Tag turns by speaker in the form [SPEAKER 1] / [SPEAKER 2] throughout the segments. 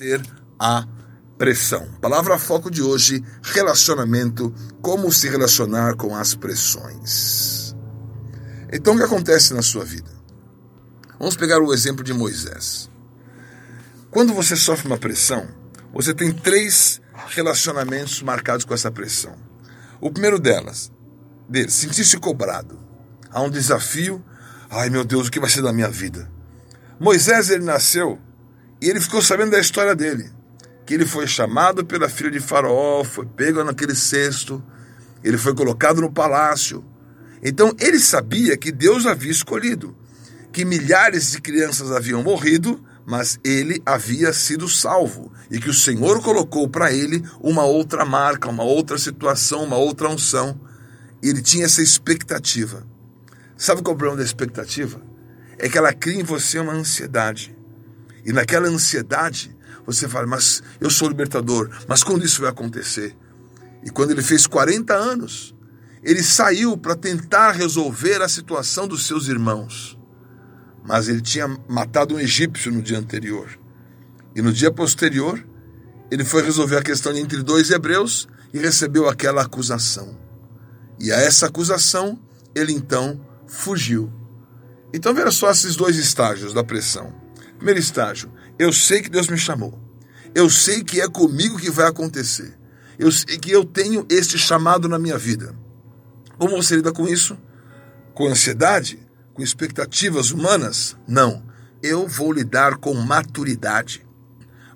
[SPEAKER 1] ter a pressão. Palavra foco de hoje: relacionamento, como se relacionar com as pressões. Então, o que acontece na sua vida? Vamos pegar o exemplo de Moisés. Quando você sofre uma pressão, você tem três relacionamentos marcados com essa pressão. O primeiro delas, dele, sentir-se cobrado. Há um desafio. Ai meu Deus, o que vai ser da minha vida? Moisés, ele nasceu e ele ficou sabendo da história dele. Que ele foi chamado pela filha de Faraó, foi pego naquele cesto, ele foi colocado no palácio. Então ele sabia que Deus havia escolhido, que milhares de crianças haviam morrido, mas ele havia sido salvo e que o Senhor colocou para ele uma outra marca, uma outra situação, uma outra unção. E ele tinha essa expectativa. Sabe qual é o problema da expectativa? É que ela cria em você uma ansiedade. E naquela ansiedade, você fala, mas eu sou libertador, mas quando isso vai acontecer? E quando ele fez 40 anos, ele saiu para tentar resolver a situação dos seus irmãos. Mas ele tinha matado um egípcio no dia anterior. E no dia posterior, ele foi resolver a questão entre dois hebreus e recebeu aquela acusação. E a essa acusação, ele então fugiu. Então veja só esses dois estágios da pressão. Primeiro estágio, eu sei que Deus me chamou. Eu sei que é comigo que vai acontecer. Eu sei que eu tenho este chamado na minha vida. Como você lida com isso? Com ansiedade? Com expectativas humanas? Não. Eu vou lidar com maturidade.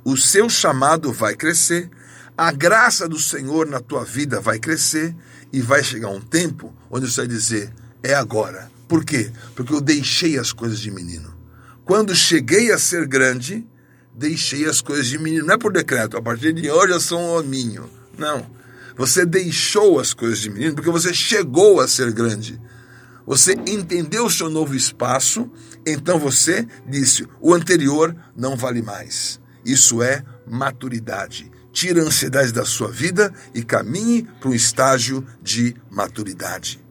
[SPEAKER 1] O seu chamado vai crescer, a graça do Senhor na tua vida vai crescer e vai chegar um tempo onde você vai dizer: é agora. Por quê? Porque eu deixei as coisas de menino. Quando cheguei a ser grande, deixei as coisas de menino. Não é por decreto, a partir de hoje eu sou um hominho. Não. Você deixou as coisas de menino porque você chegou a ser grande. Você entendeu o seu novo espaço, então você disse: o anterior não vale mais. Isso é maturidade. Tira a ansiedade da sua vida e caminhe para um estágio de maturidade.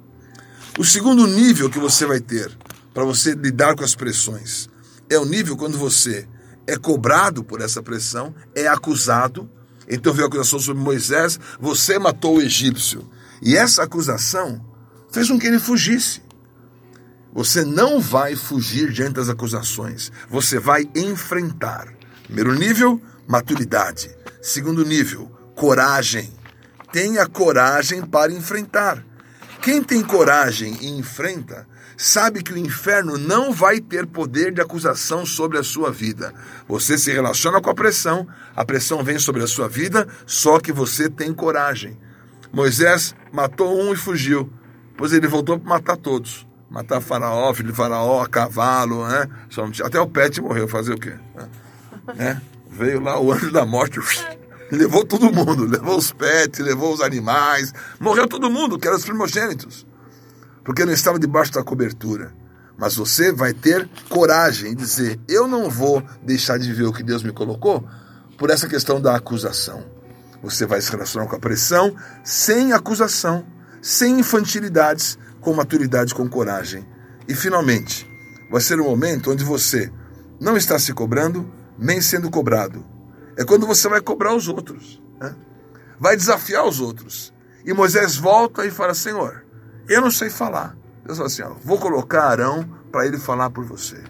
[SPEAKER 1] O segundo nível que você vai ter para você lidar com as pressões é o nível quando você é cobrado por essa pressão, é acusado. Então veio a acusação sobre Moisés: você matou o egípcio. E essa acusação fez com que ele fugisse. Você não vai fugir diante das acusações, você vai enfrentar. Primeiro nível, maturidade. Segundo nível, coragem. Tenha coragem para enfrentar. Quem tem coragem e enfrenta, sabe que o inferno não vai ter poder de acusação sobre a sua vida. Você se relaciona com a pressão, a pressão vem sobre a sua vida, só que você tem coragem. Moisés matou um e fugiu, pois ele voltou para matar todos. Matar faraó, filho de faraó, cavalo, né? Até o pet morreu, fazer o quê? Né? Veio lá o anjo da morte, levou todo mundo, levou os pets, levou os animais, morreu todo mundo, que eram os primogênitos porque não estava debaixo da cobertura. Mas você vai ter coragem de dizer: eu não vou deixar de viver o que Deus me colocou por essa questão da acusação. Você vai se relacionar com a pressão sem acusação, sem infantilidades, com maturidade, com coragem. E finalmente, vai ser um momento onde você não está se cobrando, nem sendo cobrado. É quando você vai cobrar os outros, né? vai desafiar os outros. E Moisés volta e fala: Senhor, eu não sei falar. Deus fala assim: ó, vou colocar Arão para ele falar por você.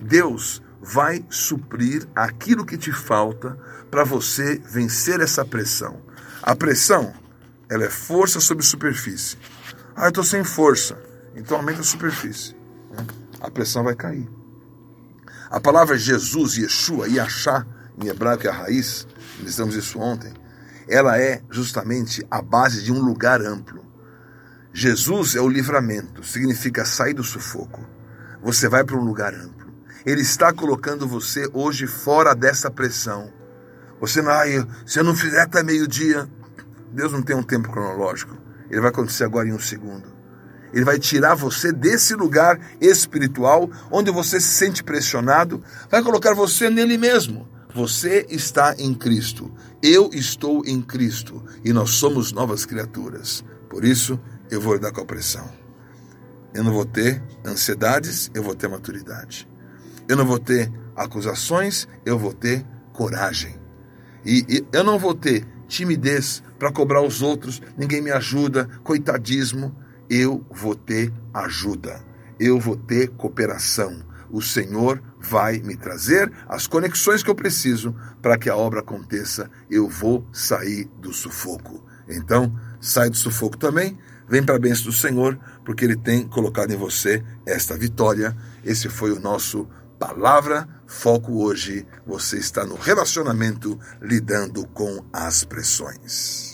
[SPEAKER 1] Deus vai suprir aquilo que te falta para você vencer essa pressão. A pressão, ela é força sobre superfície. Ah, eu estou sem força. Então aumenta a superfície. A pressão vai cair. A palavra Jesus, Yeshua, Yachá, em hebraico é a raiz, listamos isso ontem, ela é justamente a base de um lugar amplo. Jesus é o livramento, significa sair do sufoco. Você vai para um lugar amplo. Ele está colocando você hoje fora dessa pressão. Você não, ah, se eu não fizer até meio-dia, Deus não tem um tempo cronológico. Ele vai acontecer agora em um segundo. Ele vai tirar você desse lugar espiritual onde você se sente pressionado, vai colocar você nele mesmo. Você está em Cristo. Eu estou em Cristo e nós somos novas criaturas. Por isso, eu vou lidar com a pressão. Eu não vou ter ansiedades, eu vou ter maturidade. Eu não vou ter acusações, eu vou ter coragem. E, e eu não vou ter timidez para cobrar os outros, ninguém me ajuda, coitadismo. Eu vou ter ajuda, eu vou ter cooperação. O Senhor vai me trazer as conexões que eu preciso para que a obra aconteça. Eu vou sair do sufoco. Então, sai do sufoco também, vem para a bênção do Senhor, porque Ele tem colocado em você esta vitória. Esse foi o nosso Palavra Foco hoje. Você está no relacionamento lidando com as pressões.